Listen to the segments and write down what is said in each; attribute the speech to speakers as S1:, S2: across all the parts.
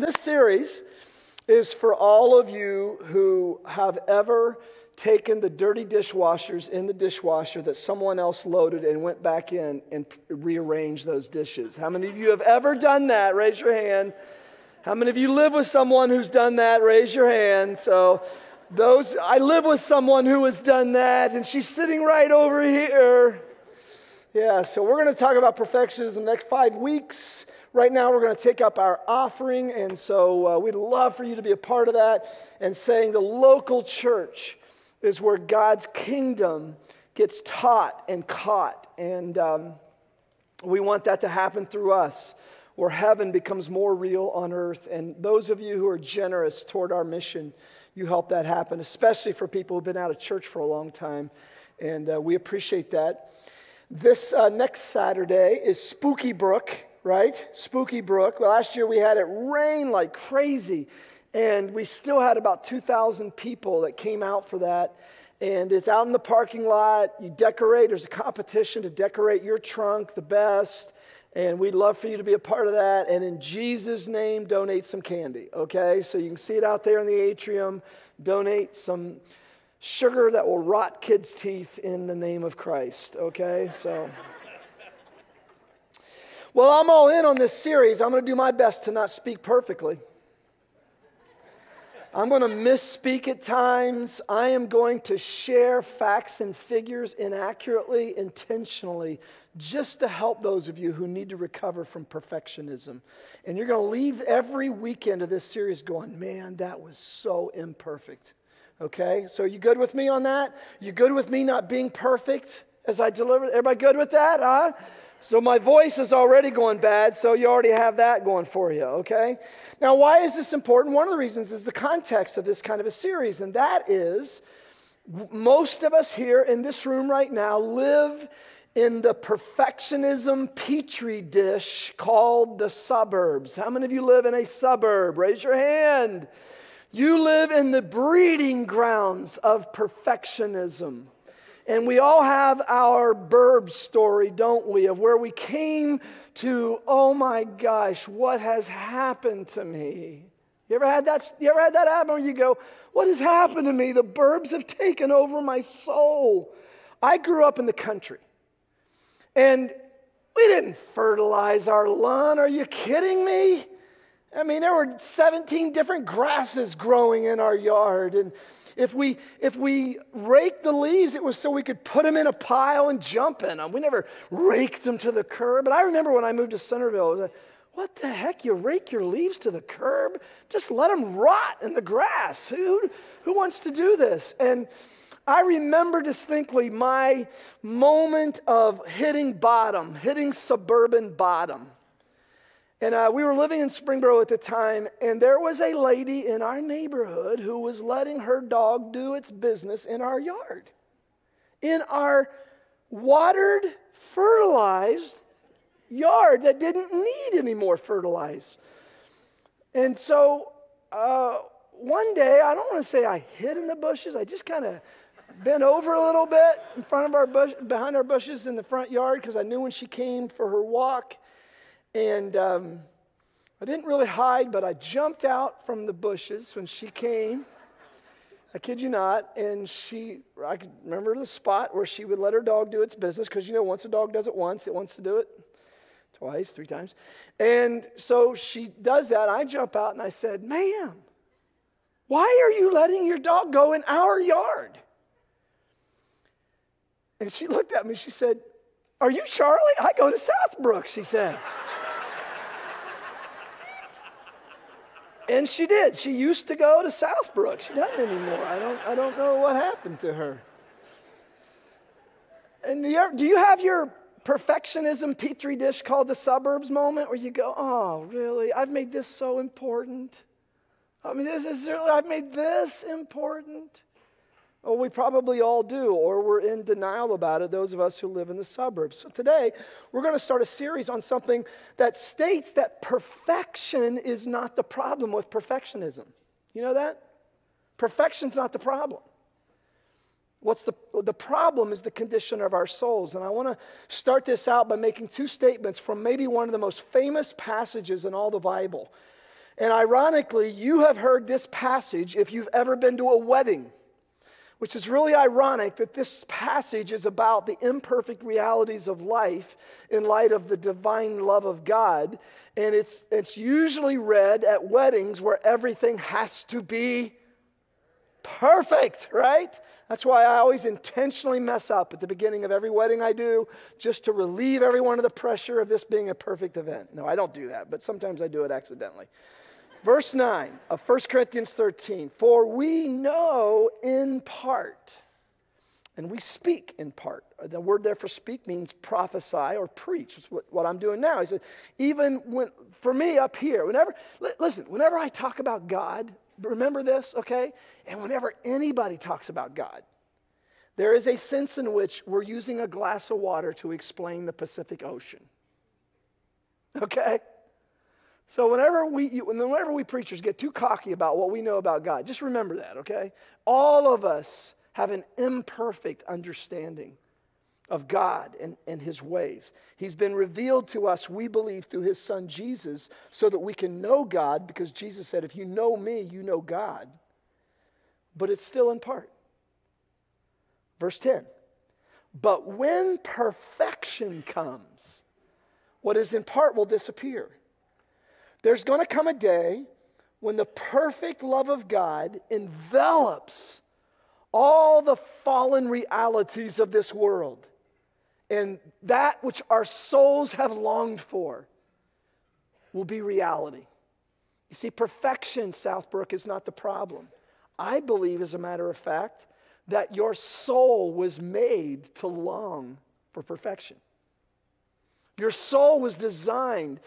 S1: this series is for all of you who have ever taken the dirty dishwashers in the dishwasher that someone else loaded and went back in and rearranged those dishes. How many of you have ever done that? Raise your hand. How many of you live with someone who's done that? Raise your hand. So, those, I live with someone who has done that, and she's sitting right over here. Yeah, so we're going to talk about perfectionism the next five weeks. Right now, we're going to take up our offering, and so uh, we'd love for you to be a part of that and saying the local church is where God's kingdom gets taught and caught. And um, we want that to happen through us, where heaven becomes more real on earth. And those of you who are generous toward our mission, you help that happen, especially for people who've been out of church for a long time. And uh, we appreciate that. This uh, next Saturday is Spooky Brook, right? Spooky Brook. Last year we had it rain like crazy. And we still had about 2,000 people that came out for that. And it's out in the parking lot. You decorate, there's a competition to decorate your trunk the best. And we'd love for you to be a part of that. And in Jesus' name, donate some candy, okay? So you can see it out there in the atrium. Donate some sugar that will rot kids' teeth in the name of Christ, okay? So. Well, I'm all in on this series. I'm going to do my best to not speak perfectly. I'm going to misspeak at times. I am going to share facts and figures inaccurately, intentionally, just to help those of you who need to recover from perfectionism. And you're going to leave every weekend of this series going, man, that was so imperfect. Okay? So, you good with me on that? You good with me not being perfect as I deliver? Everybody good with that? Huh? So my voice is already going bad, so you already have that going for you, okay? Now, why is this important? One of the reasons is the context of this kind of a series, and that is most of us here in this room right now live in the perfectionism petri dish called the suburbs. How many of you live in a suburb? Raise your hand. You live in the breeding grounds of perfectionism. And we all have our burb story, don't we, of where we came to, oh my gosh, what has happened to me? You ever had that, you ever had that happen where you go, what has happened to me? The burbs have taken over my soul. I grew up in the country. And we didn't fertilize our lawn. Are you kidding me? I mean, there were 17 different grasses growing in our yard. And if we, if we raked the leaves, it was so we could put them in a pile and jump in them. We never raked them to the curb. But I remember when I moved to Centerville, like, what the heck? You rake your leaves to the curb? Just let them rot in the grass. Who, who wants to do this? And I remember distinctly my moment of hitting bottom, hitting suburban bottom. And uh, we were living in Springboro at the time, and there was a lady in our neighborhood who was letting her dog do its business in our yard. In our watered, fertilized yard that didn't need any more fertilized. And so uh, one day, I don't want to say I hid in the bushes, I just kind of bent over a little bit in front of our bush, behind our bushes in the front yard because I knew when she came for her walk and um, I didn't really hide, but I jumped out from the bushes when she came. I kid you not. And she, I remember the spot where she would let her dog do its business because, you know, once a dog does it once, it wants to do it twice, three times. And so she does that. I jump out and I said, Ma'am, why are you letting your dog go in our yard? And she looked at me. She said, Are you Charlie? I go to Southbrook, she said. And she did. She used to go to Southbrook. She doesn't anymore. I don't, I don't know what happened to her. And do you have your perfectionism petri dish called the suburbs moment where you go, oh, really? I've made this so important. I mean, this is really, I've made this important. Well, we probably all do, or we're in denial about it, those of us who live in the suburbs. So today, we're going to start a series on something that states that perfection is not the problem with perfectionism. You know that? Perfection's not the problem. What's the, the problem is the condition of our souls. And I want to start this out by making two statements from maybe one of the most famous passages in all the Bible. And ironically, you have heard this passage if you've ever been to a wedding, which is really ironic that this passage is about the imperfect realities of life in light of the divine love of God. And it's, it's usually read at weddings where everything has to be perfect, right? That's why I always intentionally mess up at the beginning of every wedding I do, just to relieve everyone of the pressure of this being a perfect event. No, I don't do that, but sometimes I do it accidentally. Verse 9 of 1 Corinthians 13 For we know in part, and we speak in part. The word there for speak means prophesy or preach. What, what I'm doing now. He said, even when, for me up here, whenever, listen, whenever I talk about God, remember this, okay? And whenever anybody talks about God, there is a sense in which we're using a glass of water to explain the Pacific Ocean. Okay? So whenever we, whenever we preachers get too cocky about what we know about God, just remember that, okay? All of us have an imperfect understanding of God and, and his ways. He's been revealed to us, we believe, through his son Jesus, so that we can know God, because Jesus said, If you know me, you know God. But it's still in part. Verse 10 But when perfection comes, what is in part will disappear. There's going to come a day when the perfect love of God envelops all the fallen realities of this world and that which our souls have longed for will be reality. You see, perfection, Southbrook, is not the problem. I believe, as a matter of fact, that your soul was made to long for perfection. Your soul was designed.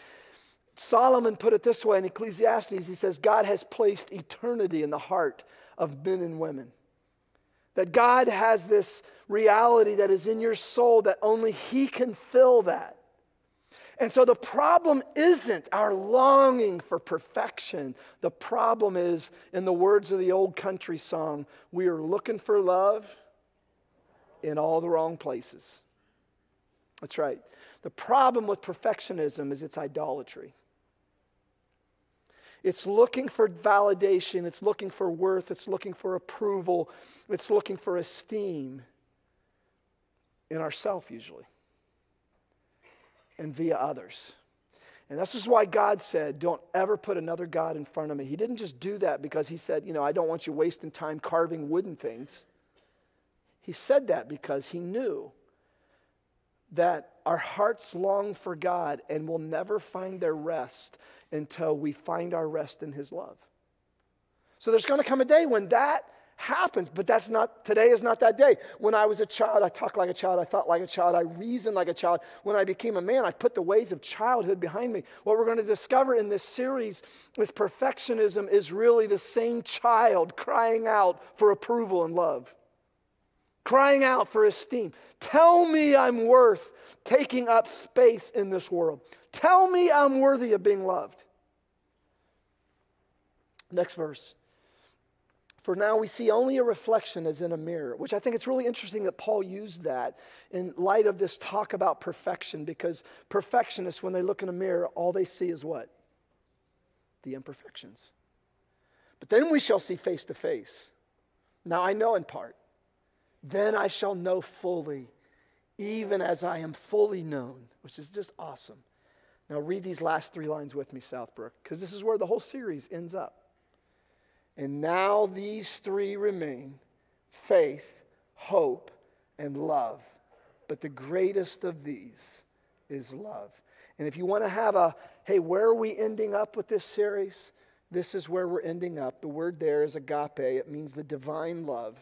S1: Solomon put it this way in Ecclesiastes he says, God has placed eternity in the heart of men and women. That God has this reality that is in your soul that only He can fill that. And so the problem isn't our longing for perfection. The problem is, in the words of the old country song, we are looking for love in all the wrong places. That's right. The problem with perfectionism is its idolatry. It's looking for validation, it's looking for worth, it's looking for approval, it's looking for esteem in ourself usually and via others. And this is why God said, Don't ever put another God in front of me. He didn't just do that because He said, You know, I don't want you wasting time carving wooden things. He said that because He knew that our hearts long for God and will never find their rest until we find our rest in His love. So there's going to come a day when that happens, but that's not, today is not that day. When I was a child, I talked like a child, I thought like a child, I reasoned like a child. When I became a man, I put the ways of childhood behind me. What we're going to discover in this series is perfectionism is really the same child crying out for approval and love, crying out for esteem. Tell me I'm worth taking up space in this world. Tell me I'm worthy of being loved. Next verse. For now we see only a reflection as in a mirror, which I think it's really interesting that Paul used that in light of this talk about perfection, because perfectionists, when they look in a mirror, all they see is what? The imperfections. But then we shall see face to face. Now I know in part. Then I shall know fully, even as I am fully known, which is just awesome. Now read these last three lines with me, Southbrook, because this is where the whole series ends up. And now these three remain faith, hope, and love. But the greatest of these is love. And if you want to have a, hey, where are we ending up with this series? This is where we're ending up. The word there is agape, it means the divine love.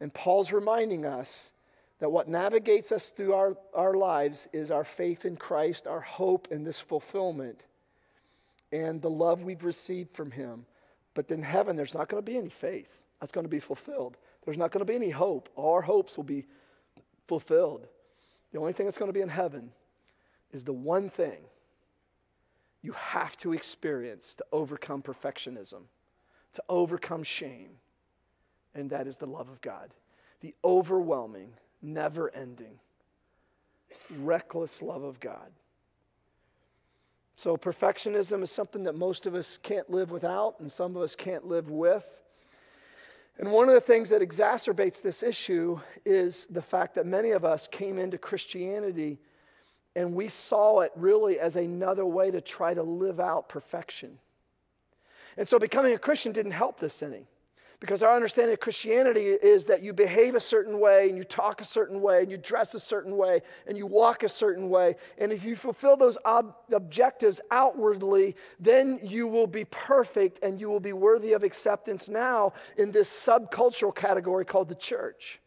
S1: And Paul's reminding us that what navigates us through our, our lives is our faith in Christ, our hope in this fulfillment, and the love we've received from Him. But in heaven, there's not going to be any faith. That's going to be fulfilled. There's not going to be any hope. All our hopes will be fulfilled. The only thing that's going to be in heaven is the one thing you have to experience to overcome perfectionism, to overcome shame, and that is the love of God. The overwhelming, never ending, reckless love of God. So, perfectionism is something that most of us can't live without, and some of us can't live with. And one of the things that exacerbates this issue is the fact that many of us came into Christianity and we saw it really as another way to try to live out perfection. And so becoming a Christian didn't help this any. Because our understanding of Christianity is that you behave a certain way and you talk a certain way and you dress a certain way and you walk a certain way. And if you fulfill those ob- objectives outwardly, then you will be perfect and you will be worthy of acceptance now in this subcultural category called the church.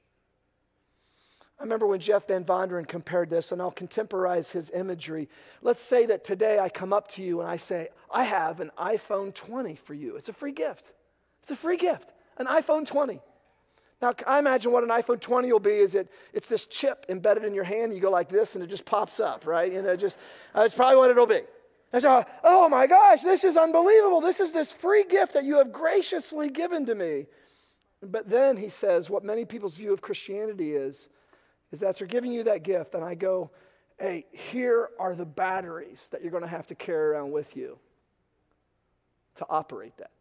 S1: I remember when Jeff Van Vonderen compared this, and I'll contemporize his imagery. Let's say that today I come up to you and I say, I have an iPhone 20 for you. It's a free gift. It's a free gift an iPhone 20. Now, I imagine what an iPhone 20 will be is it, it's this chip embedded in your hand. You go like this, and it just pops up, right? And it just, uh, that's probably what it'll be. And so, oh my gosh, this is unbelievable. This is this free gift that you have graciously given to me. But then he says, what many people's view of Christianity is, is that they're giving you that gift, and I go, hey, here are the batteries that you're going to have to carry around with you to operate that.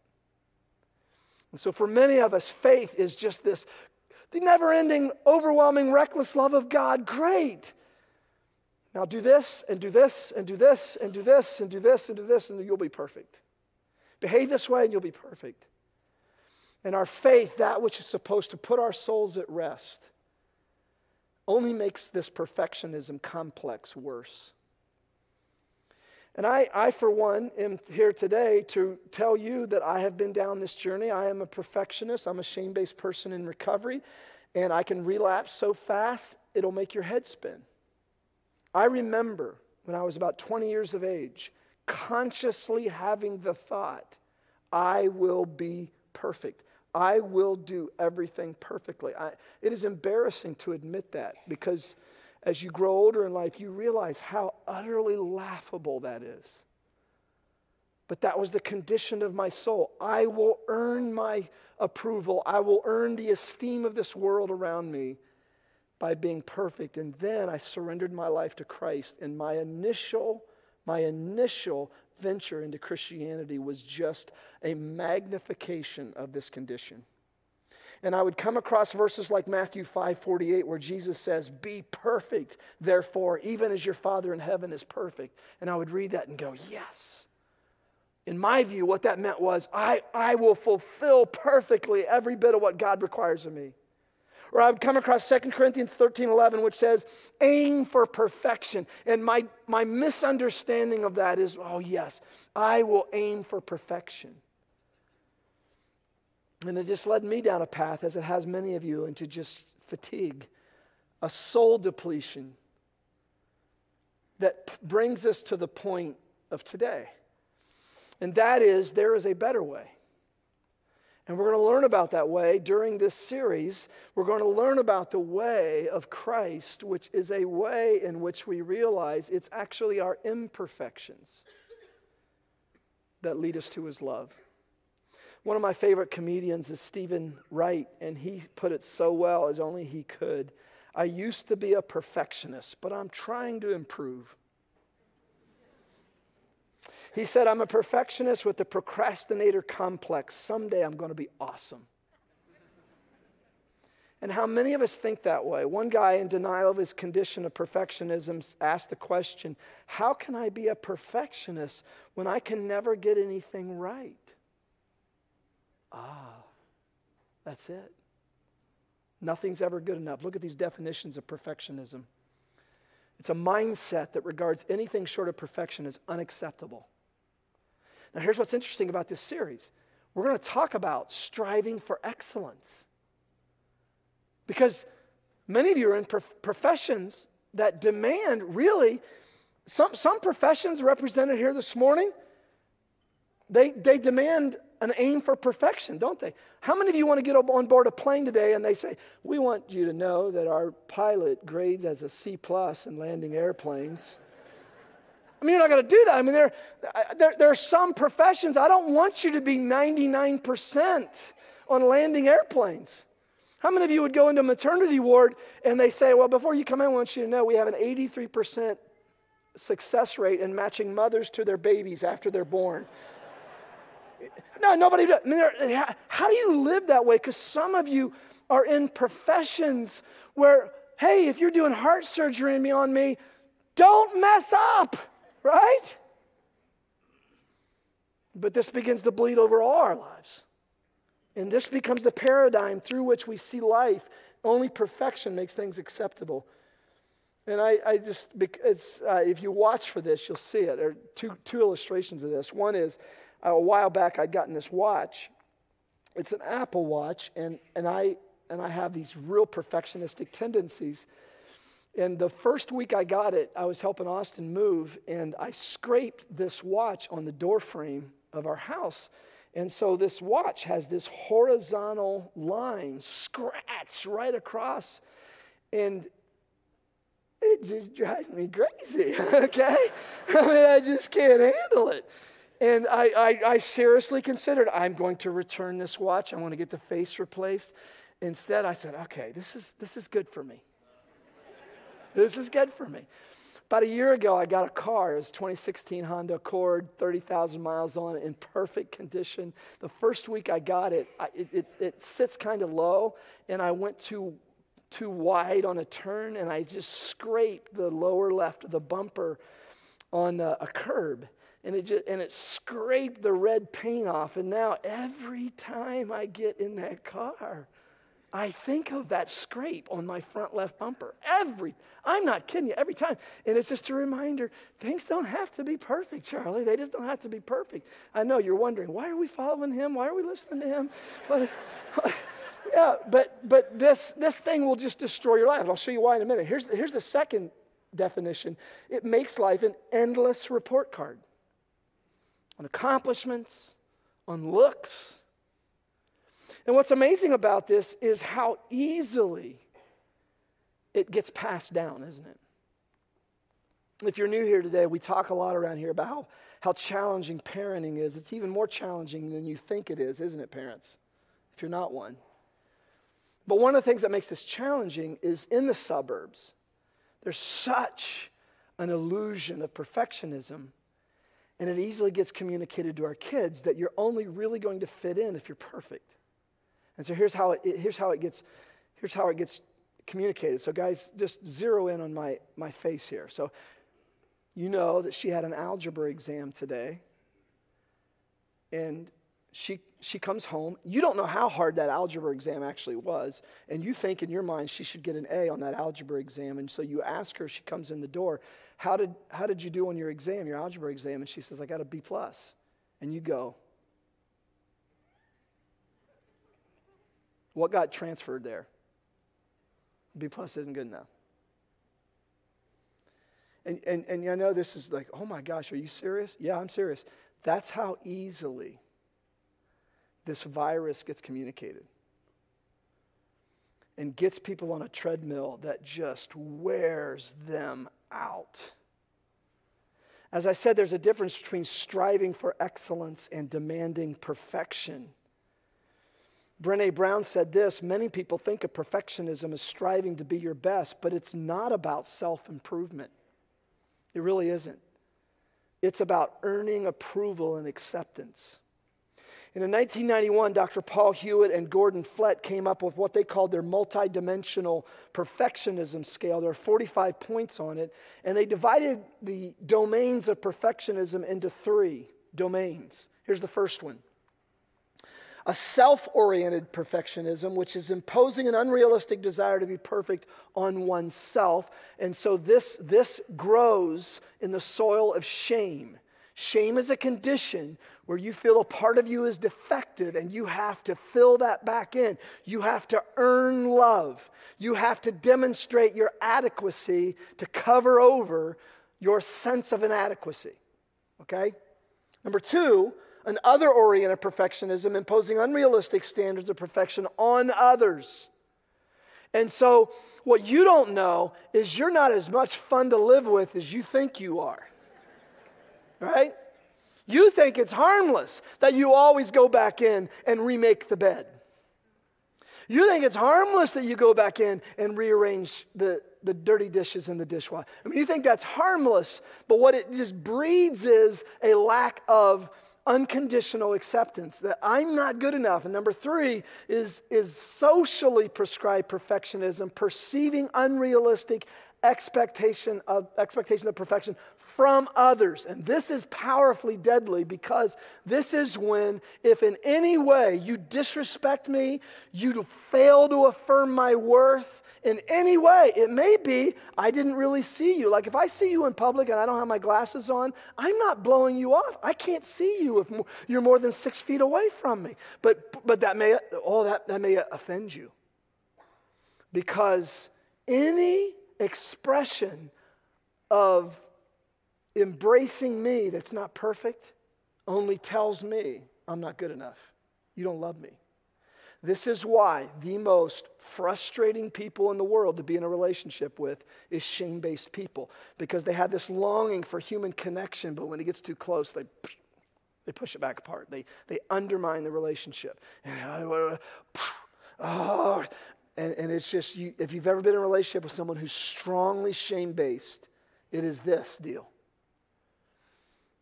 S1: And so, for many of us, faith is just this the never ending, overwhelming, reckless love of God. Great. Now, do this, and do this, and do this, and do this, and do this, and do this, and you'll be perfect. Behave this way, and you'll be perfect. And our faith, that which is supposed to put our souls at rest, only makes this perfectionism complex worse. And I, I, for one, am here today to tell you that I have been down this journey. I am a perfectionist, I'm a shame based person in recovery, and I can relapse so fast it'll make your head spin. I remember when I was about 20 years of age, consciously having the thought, I will be perfect. I will do everything perfectly. I, it is embarrassing to admit that because as you grow older in life, you realize how utterly laughable that is. But that was the condition of my soul. I will earn my approval, I will earn the esteem of this world around me by being perfect. And then I surrendered my life to Christ. And my initial, my initial venture into Christianity was just a magnification of this condition and I would come across verses like Matthew 5:48 where Jesus says, "Be perfect, therefore, even as your Father in heaven is perfect." And I would read that and go, "Yes." In my view, what that meant was, I, I will fulfill perfectly every bit of what God requires of me. Or I would come across 2 Corinthians 13 11, which says, aim for perfection. And my, my misunderstanding of that is, oh, yes, I will aim for perfection. And it just led me down a path, as it has many of you, into just fatigue, a soul depletion that brings us to the point of today. And that is, there is a better way. And we're going to learn about that way during this series. We're going to learn about the way of Christ, which is a way in which we realize it's actually our imperfections that lead us to his love. One of my favorite comedians is Steven Wright, and he put it so well as only he could. I used to be a perfectionist, but I'm trying to improve. He said, I'm a perfectionist with a procrastinator complex. Someday I'm going to be awesome. And how many of us think that way? One guy, in denial of his condition of perfectionism, asked the question How can I be a perfectionist when I can never get anything right? Ah, that's it. Nothing's ever good enough. Look at these definitions of perfectionism. It's a mindset that regards anything short of perfection as unacceptable. Now, here's what's interesting about this series we're going to talk about striving for excellence. Because many of you are in professions that demand really, some, some professions represented here this morning, they, they demand an aim for perfection, don't they? How many of you want to get on board a plane today and they say, We want you to know that our pilot grades as a C plus in landing airplanes? I mean, you're not going to do that. I mean, there, there, there are some professions, I don't want you to be 99% on landing airplanes. How many of you would go into a maternity ward and they say, Well, before you come in, I want you to know we have an 83% success rate in matching mothers to their babies after they're born. No, nobody does. I mean, how do you live that way? Because some of you are in professions where, hey, if you're doing heart surgery on me, don't mess up, right? But this begins to bleed over all our lives. And this becomes the paradigm through which we see life. Only perfection makes things acceptable. And I, I just, uh, if you watch for this, you'll see it. There are two, two illustrations of this. One is a while back, I'd gotten this watch. It's an Apple Watch, and, and, I, and I have these real perfectionistic tendencies. And the first week I got it, I was helping Austin move, and I scraped this watch on the door frame of our house. And so this watch has this horizontal line scratch right across. And it just drives me crazy, okay? I mean, I just can't handle it. And I, I, I, seriously considered I'm going to return this watch. I want to get the face replaced. Instead, I said, okay, this is, this is good for me. this is good for me. About a year ago, I got a car. It was 2016 Honda Accord, 30,000 miles on it, in perfect condition. The first week I got it, I, it, it, it sits kind of low, and I went too, too wide on a turn, and I just scraped the lower left of the bumper on a, a curb. And it, just, and it scraped the red paint off. And now every time I get in that car, I think of that scrape on my front left bumper every I'm not kidding you every time. And it's just a reminder, things don't have to be perfect, Charlie. They just don't have to be perfect. I know you're wondering, why are we following him? Why are we listening to him? But, yeah, but but this this thing will just destroy your life. I'll show you why in a minute. Here's here's the second definition. It makes life an endless report card on accomplishments, on looks, and what's amazing about this is how easily it gets passed down, isn't it? If you're new here today, we talk a lot around here about how, how challenging parenting is. It's even more challenging than you think it is, isn't it, parents? If you're not one. But one of the things that makes this challenging is in the suburbs, there's such an illusion of perfectionism, and it easily gets communicated to our kids that you're only really going to fit in if you're perfect. And so here's how it, here's how it gets here's how it gets communicated. So guys, just zero in on my my face here. So you know that she had an algebra exam today. And she she comes home. You don't know how hard that algebra exam actually was, and you think in your mind she should get an A on that algebra exam. And so you ask her, she comes in the door, how did how did you do on your exam, your algebra exam? And she says, I got a B plus. And you go, What got transferred there? B plus isn't good enough. And, and, and I know this is like, oh my gosh, are you serious? Yeah, I'm serious. That's how easily this virus gets communicated and gets people on a treadmill that just wears them out. As I said, there's a difference between striving for excellence and demanding perfection. Brene Brown said this Many people think of perfectionism as striving to be your best, but it's not about self improvement. It really isn't. It's about earning approval and acceptance. And in 1991, Dr. Paul Hewitt and Gordon Flett came up with what they called their multidimensional perfectionism scale. There are 45 points on it, and they divided the domains of perfectionism into three domains. Here's the first one a self oriented perfectionism, which is imposing an unrealistic desire to be perfect on oneself. And so this, this grows in the soil of shame. Shame is a condition where you feel a part of you is defective and you have to fill that back in. You have to earn love. You have to demonstrate your adequacy to cover over your sense of inadequacy. Okay? Number two, an other oriented perfectionism, imposing unrealistic standards of perfection on others. And so, what you don't know is you're not as much fun to live with as you think you are. Right? You think it's harmless that you always go back in and remake the bed. You think it's harmless that you go back in and rearrange the, the dirty dishes in the dishwasher. I mean, you think that's harmless, but what it just breeds is a lack of unconditional acceptance that I'm not good enough. And number three is, is socially prescribed perfectionism, perceiving unrealistic expectation of, expectation of perfection from others. And this is powerfully deadly because this is when, if in any way you disrespect me, you fail to affirm my worth in any way, it may be I didn't really see you. Like if I see you in public and I don't have my glasses on, I'm not blowing you off. I can't see you if you're more than six feet away from me. But, but that may, oh, that, that may offend you. Because any expression of embracing me that's not perfect only tells me I'm not good enough. You don't love me. This is why the most frustrating people in the world to be in a relationship with is shame based people because they have this longing for human connection, but when it gets too close, they, they push it back apart. They, they undermine the relationship. And, uh, oh, and, and it's just, you, if you've ever been in a relationship with someone who's strongly shame based, it is this deal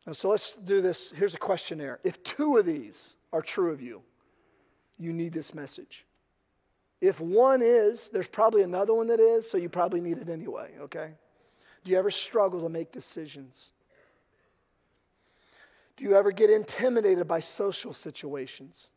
S1: and so let's do this. Here's a questionnaire. If two of these are true of you, you need this message. If one is, there's probably another one that is, so you probably need it anyway, okay? Do you ever struggle to make decisions? Do you ever get intimidated by social situations?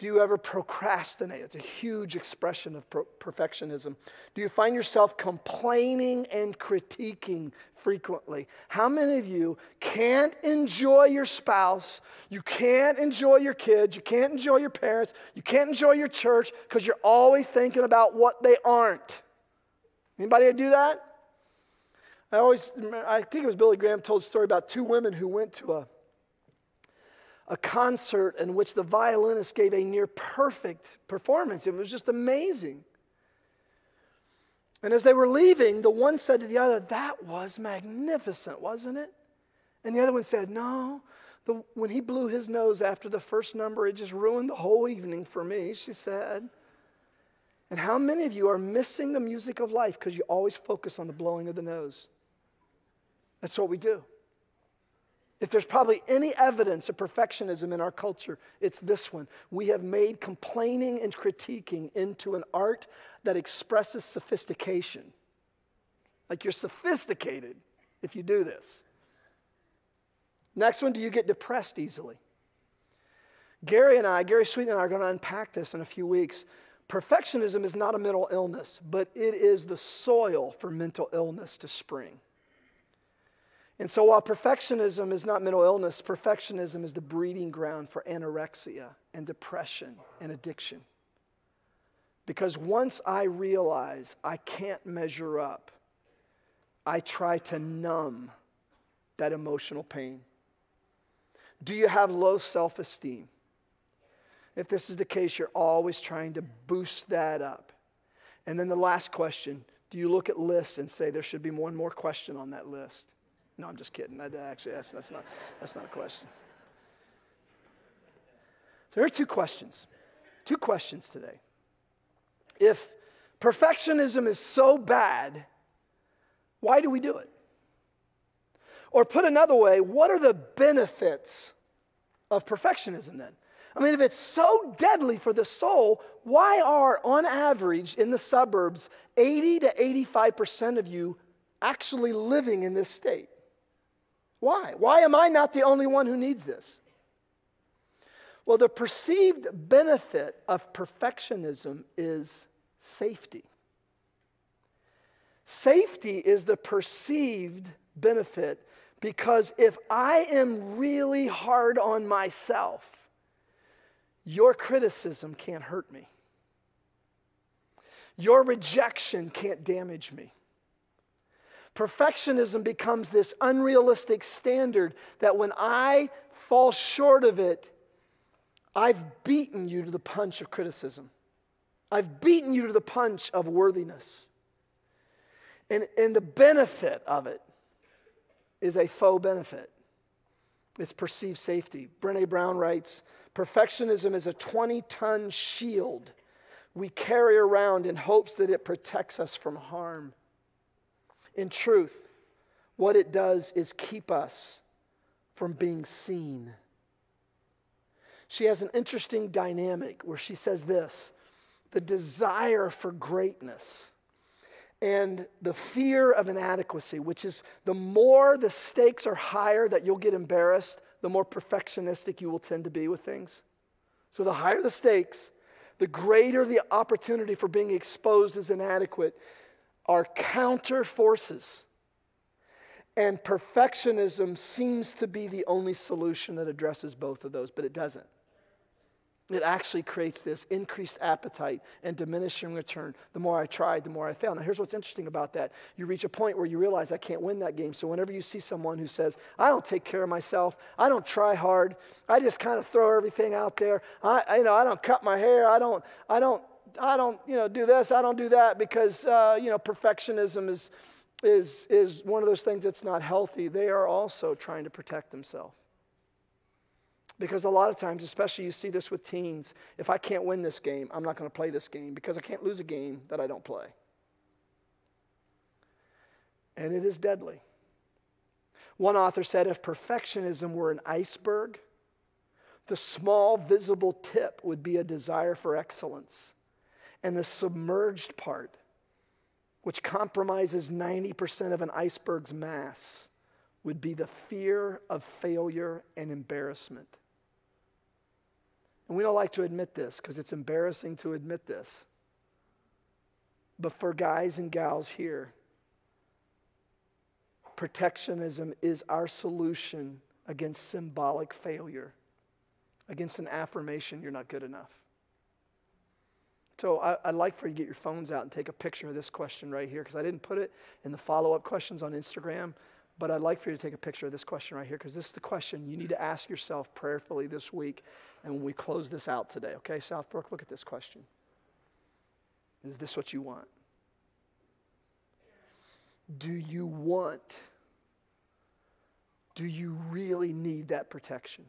S1: Do you ever procrastinate? It's a huge expression of pro- perfectionism. Do you find yourself complaining and critiquing frequently? How many of you can't enjoy your spouse? You can't enjoy your kids. You can't enjoy your parents. You can't enjoy your church because you're always thinking about what they aren't. Anybody do that? I always, I think it was Billy Graham told a story about two women who went to a a concert in which the violinist gave a near perfect performance. It was just amazing. And as they were leaving, the one said to the other, That was magnificent, wasn't it? And the other one said, No. The, when he blew his nose after the first number, it just ruined the whole evening for me, she said. And how many of you are missing the music of life because you always focus on the blowing of the nose? That's what we do. If there's probably any evidence of perfectionism in our culture, it's this one. We have made complaining and critiquing into an art that expresses sophistication. Like you're sophisticated if you do this. Next one, do you get depressed easily? Gary and I, Gary Sweet and I are going to unpack this in a few weeks. Perfectionism is not a mental illness, but it is the soil for mental illness to spring. And so, while perfectionism is not mental illness, perfectionism is the breeding ground for anorexia and depression and addiction. Because once I realize I can't measure up, I try to numb that emotional pain. Do you have low self esteem? If this is the case, you're always trying to boost that up. And then the last question do you look at lists and say there should be one more question on that list? No, I'm just kidding. That, actually, that's, that's, not, that's not a question. There are two questions. Two questions today. If perfectionism is so bad, why do we do it? Or put another way, what are the benefits of perfectionism then? I mean, if it's so deadly for the soul, why are, on average, in the suburbs, 80 to 85% of you actually living in this state? Why? Why am I not the only one who needs this? Well, the perceived benefit of perfectionism is safety. Safety is the perceived benefit because if I am really hard on myself, your criticism can't hurt me. Your rejection can't damage me. Perfectionism becomes this unrealistic standard that when I fall short of it, I've beaten you to the punch of criticism. I've beaten you to the punch of worthiness. And, and the benefit of it is a faux benefit. It's perceived safety. Brene Brown writes Perfectionism is a 20 ton shield we carry around in hopes that it protects us from harm. In truth, what it does is keep us from being seen. She has an interesting dynamic where she says this the desire for greatness and the fear of inadequacy, which is the more the stakes are higher that you'll get embarrassed, the more perfectionistic you will tend to be with things. So the higher the stakes, the greater the opportunity for being exposed as inadequate are counter forces. And perfectionism seems to be the only solution that addresses both of those, but it doesn't it actually creates this increased appetite and diminishing return. The more I tried, the more I failed. Now, here's what's interesting about that. You reach a point where you realize I can't win that game. So, whenever you see someone who says, I don't take care of myself, I don't try hard, I just kind of throw everything out there, I, you know, I don't cut my hair, I don't, I don't, I don't, you know, do this, I don't do that because, uh, you know, perfectionism is, is, is one of those things that's not healthy. They are also trying to protect themselves. Because a lot of times, especially you see this with teens, if I can't win this game, I'm not going to play this game because I can't lose a game that I don't play. And it is deadly. One author said if perfectionism were an iceberg, the small visible tip would be a desire for excellence. And the submerged part, which compromises 90% of an iceberg's mass, would be the fear of failure and embarrassment. And we don't like to admit this because it's embarrassing to admit this. But for guys and gals here, protectionism is our solution against symbolic failure, against an affirmation you're not good enough. So I, would like for you to get your phones out and take a picture of this question right here because I didn't put it in the follow up questions on Instagram. But I'd like for you to take a picture of this question right here because this is the question you need to ask yourself prayerfully this week and when we close this out today. Okay, Southbrook, look at this question. Is this what you want? Do you want, do you really need that protection?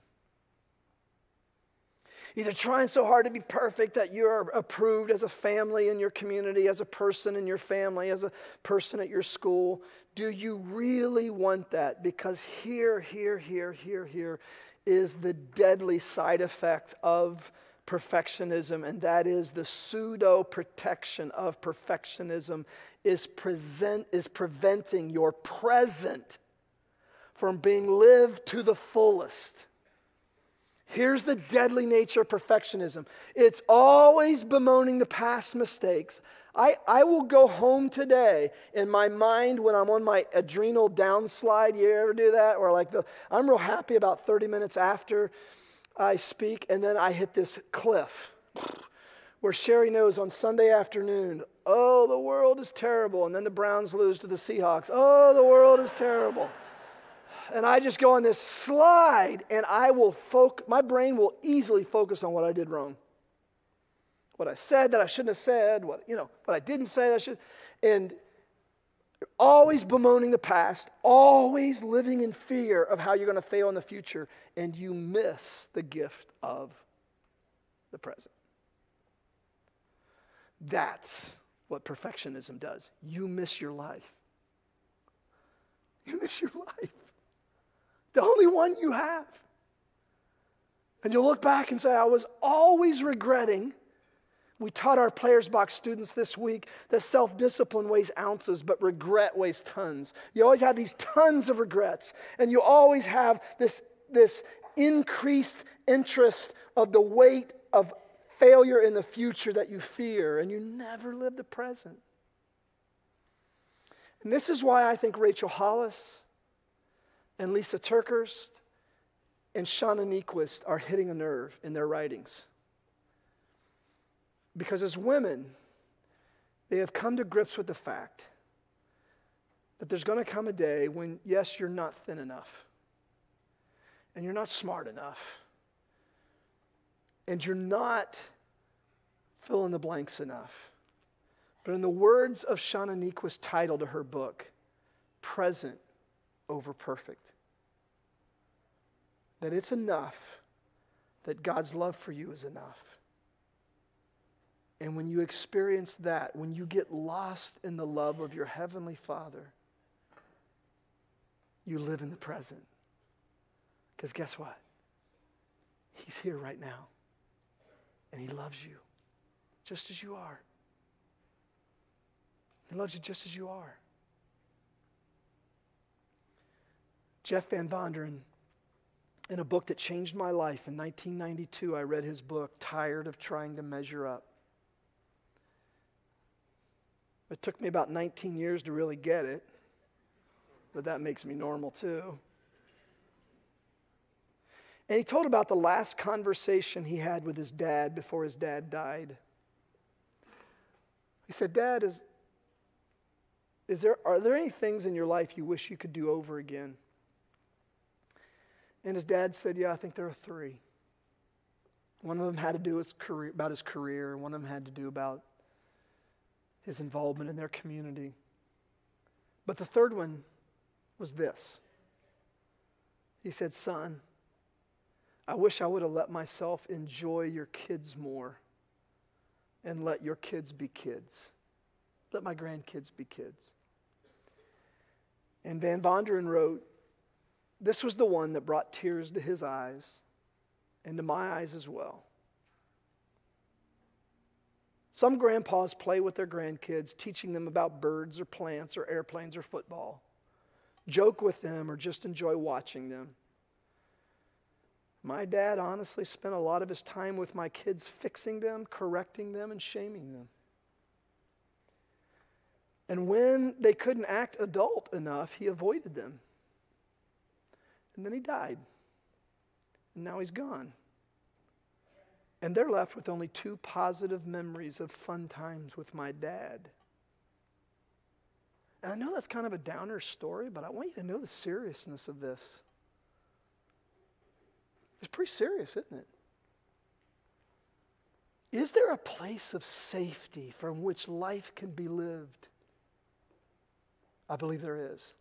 S1: Either trying so hard to be perfect that you're approved as a family in your community, as a person in your family, as a person at your school. Do you really want that? Because here, here, here, here, here is the deadly side effect of perfectionism, and that is the pseudo protection of perfectionism is, present, is preventing your present from being lived to the fullest. Here's the deadly nature of perfectionism it's always bemoaning the past mistakes. I, I will go home today in my mind when I'm on my adrenal downslide. You ever do that? Or like the, I'm real happy about 30 minutes after I speak, and then I hit this cliff where Sherry knows on Sunday afternoon, oh, the world is terrible. And then the Browns lose to the Seahawks. Oh, the world is terrible and I just go on this slide, and I will focus, my brain will easily focus on what I did wrong. What I said that I shouldn't have said, what, you know, what I didn't say that I should, and always bemoaning the past, always living in fear of how you're going to fail in the future, and you miss the gift of the present. That's what perfectionism does. You miss your life. You miss your life the only one you have. And you'll look back and say, I was always regretting. We taught our Players Box students this week that self discipline weighs ounces, but regret weighs tons. You always have these tons of regrets, and you always have this, this increased interest of the weight of failure in the future that you fear, and you never live the present. And this is why I think Rachel Hollis and Lysa TerKeurst and Shauna Niequist are hitting a nerve in their writings. Because as women, they have come to grips with the fact that there's going to come a day when, yes, you're not thin enough, and you're not smart enough, and you're not fill in the blanks enough. But in the words of Shauna Niequist's title to her book, Present over Perfect, that it's enough, that God's love for you is enough. And when you experience that, when you get lost in the love of your Heavenly Father, you live in the present. Because guess what? He's here right now. And He loves you just as you are. He loves you just as you are. Jeff Van Vonderen, in a book that changed my life in 1992, I read his book, Tired of Trying to Measure Up. It took me about 19 years to really get it, but that makes me normal too. And he told about the last conversation he had with his dad before his dad died. He said, Dad, is, is there, are there any things in your life you wish you could do over again? And his dad said, Yeah, I think there are three. One of them had to do with career, about his career, one of them had to do about his involvement in their community. But the third one was this He said, Son, I wish I would have let myself enjoy your kids more and let your kids be kids. Let my grandkids be kids. And Van Vonderen wrote, This was the one that brought tears to his eyes and to my eyes as well. Some grandpas play with their grandkids, teaching them about birds or plants or airplanes or football, joke with them, or just enjoy watching them. My dad honestly spent a lot of his time with my kids, fixing them, correcting them, and shaming them. And when they couldn't act adult enough, he avoided them. And then he died. And now he's gone. And they're left with only two positive memories of fun times with my dad. And I know that's kind of a downer story, but I want you to know the seriousness of this. It's pretty serious, isn't it? Is there a place of safety from which life can be lived? I believe there is.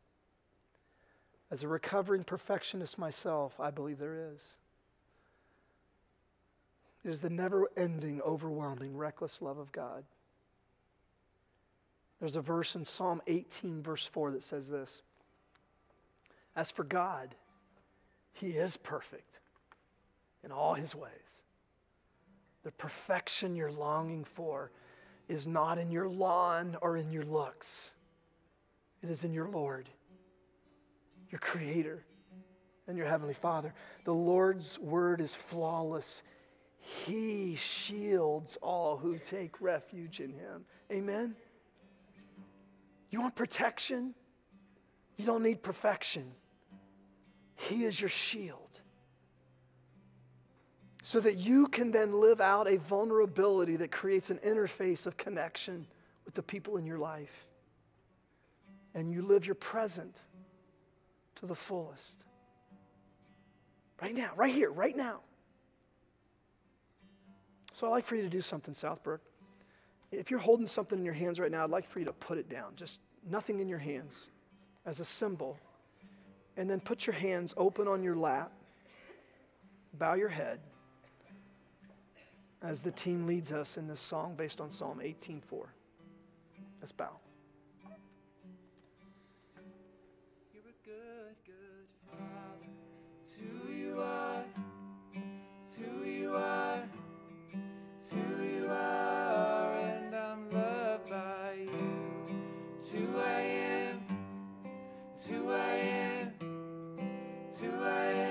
S1: As a recovering perfectionist myself, I believe there is. It is the never ending, overwhelming, reckless love of God. There's a verse in Psalm 18, verse 4, that says this As for God, He is perfect in all His ways. The perfection you're longing for is not in your lawn or in your looks, it is in your Lord, your Creator, and your Heavenly Father. The Lord's word is flawless. He shields all who take refuge in him. Amen? You want protection? You don't need perfection. He is your shield. So that you can then live out a vulnerability that creates an interface of connection with the people in your life. And you live your present to the fullest. Right now, right here, right now. So I'd like for you to do something, Southbrook. If you're holding something in your hands right now, I'd like for you to put it down. Just nothing in your hands as a symbol. And then put your hands open on your lap. Bow your head as the team leads us in this song based on Psalm 18:4. Let's bow.
S2: You are. It's who you are. It's who you are, and I'm loved by you. It's who I am. It's who I am. It's who I am.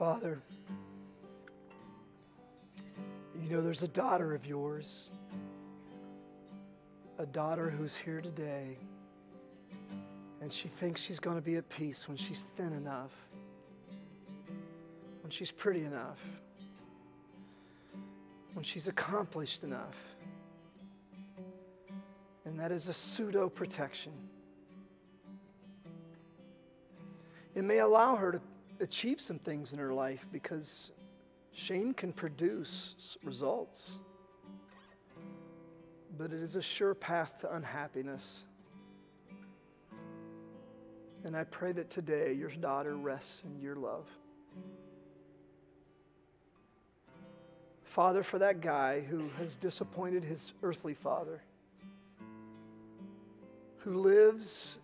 S1: Father, you know there's a daughter of yours, a daughter who's here today, and she thinks she's going to be at peace when she's thin enough, when she's pretty enough, when she's accomplished enough. And that is a pseudo protection. It may allow her to achieve some things in her life because shame can produce results. But it is a sure path to unhappiness. And I pray that today your daughter rests in your love. Father, for that guy who has disappointed his earthly father, who lives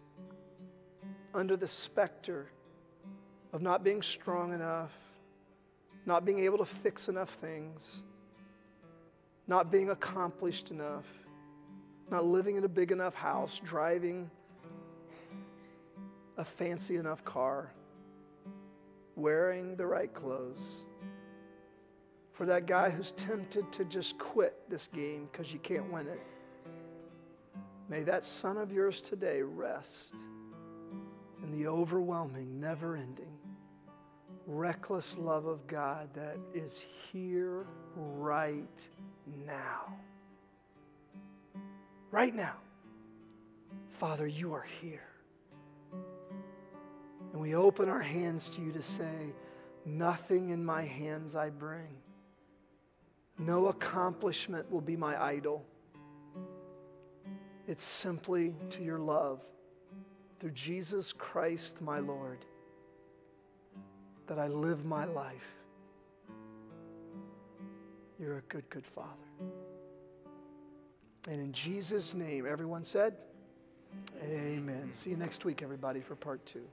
S1: under the specter of not being strong enough, not being able to fix enough things, not being accomplished enough, not living in a big enough house, driving a fancy enough car, wearing the right clothes. For that guy who's tempted to just quit this game because you can't win it, may that son of yours today rest in the overwhelming, never ending, reckless love of God that is here right now. Right now. Father, you are here. And we open our hands to you to say, Nothing in my hands I bring. No accomplishment will be my idol. It's simply to your love through Jesus Christ, my Lord, that I live my life. You're a good, good Father. And in Jesus' name, everyone said, Amen. See you next week, everybody, for part two.